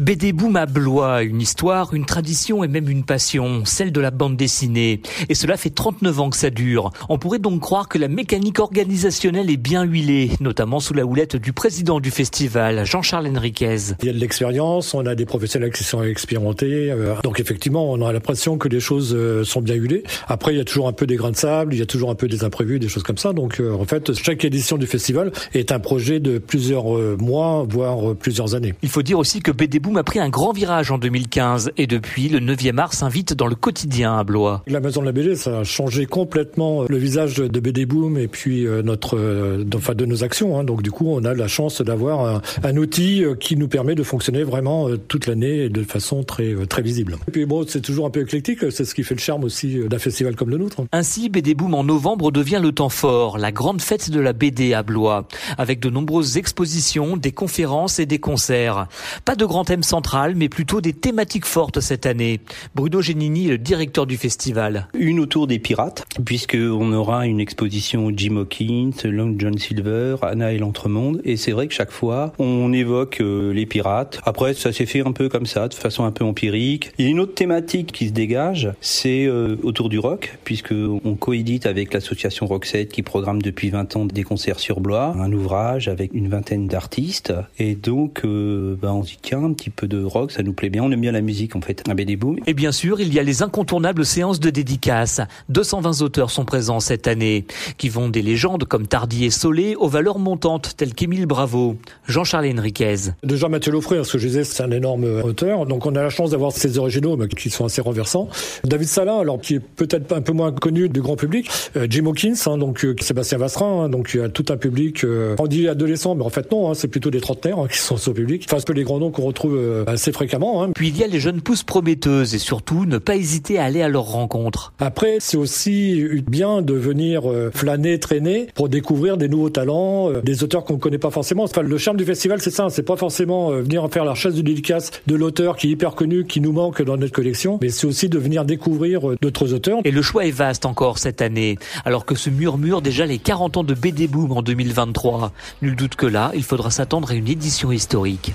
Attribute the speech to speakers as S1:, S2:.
S1: BD Boom à Blois, une histoire, une tradition et même une passion, celle de la bande dessinée. Et cela fait 39 ans que ça dure. On pourrait donc croire que la mécanique organisationnelle est bien huilée, notamment sous la houlette du président du festival, Jean-Charles Henriquez.
S2: Il y a de l'expérience, on a des professionnels qui sont expérimentés, euh, donc effectivement on a l'impression que les choses euh, sont bien huilées. Après il y a toujours un peu des grains de sable, il y a toujours un peu des imprévus, des choses comme ça. Donc euh, en fait chaque édition du festival est un projet de plusieurs mois, voire plusieurs années.
S1: Il faut dire aussi que BD Boom a pris un grand virage en 2015 et depuis, le 9e art s'invite dans le quotidien à Blois.
S2: La Maison de la BD, ça a changé complètement le visage de BD Boom et puis euh, notre, euh, enfin de nos actions. Hein. Donc du coup, on a la chance d'avoir un, outil euh, qui nous permet de fonctionner vraiment toute l'année et de façon très très visible. Et puis bon, c'est toujours un peu éclectique, c'est ce qui fait le charme aussi d'un festival comme le nôtre.
S1: Ainsi, BD Boom en novembre devient le temps fort, la grande fête de la BD à Blois, avec de nombreuses expositions, des conférences et des concerts. Pas de grand thème centrale, mais plutôt des thématiques fortes cette année. Bruno Genini, le directeur du festival.
S3: Une autour des pirates, puisqu'on aura une exposition Jim Hawkins, Long John Silver, Anna et l'Entremonde, et c'est vrai que chaque fois, on évoque euh, les pirates. Après, ça s'est fait un peu comme ça, de façon un peu empirique. Il y a une autre thématique qui se dégage, c'est euh, autour du rock, puisque on coédite avec l'association Rockset qui programme depuis 20 ans des concerts sur Blois, un ouvrage avec une vingtaine d'artistes, et donc, euh, ben, on s'y tient un petit peu de rock, ça nous plaît bien. On aime bien la musique en fait, un BD Boom.
S1: Et bien sûr, il y a les incontournables séances de dédicaces. 220 auteurs sont présents cette année, qui vont des légendes comme Tardy et Solé aux valeurs montantes telles qu'Émile Bravo, Jean-Charles Henriquez.
S2: Déjà Mathieu Lofray, ce que je disais, c'est un énorme auteur, donc on a la chance d'avoir ces originaux qui sont assez renversants. David Salin, alors qui est peut-être un peu moins connu du grand public, euh, Jim Hawkins, hein, donc euh, Sébastien Vastrin, hein, donc il y a tout un public. Euh, on dit adolescent, mais en fait non, hein, c'est plutôt des trentenaires qui sont au public. Enfin, que les grands noms qu'on retrouve euh, assez fréquemment. Hein.
S1: Puis il y a les jeunes pousses prometteuses et surtout ne pas hésiter à aller à leur rencontre.
S2: Après, c'est aussi bien de venir euh, flâner, traîner pour découvrir des nouveaux talents, euh, des auteurs qu'on ne connaît pas forcément. Enfin, le charme du festival, c'est ça. C'est pas forcément venir faire la chasse du dédicace de l'auteur qui est hyper connu, qui nous manque dans notre collection, mais c'est aussi de venir découvrir d'autres auteurs.
S1: Et le choix est vaste encore cette année, alors que se murmurent déjà les 40 ans de BD Boom en 2023. Nul doute que là, il faudra s'attendre à une édition historique.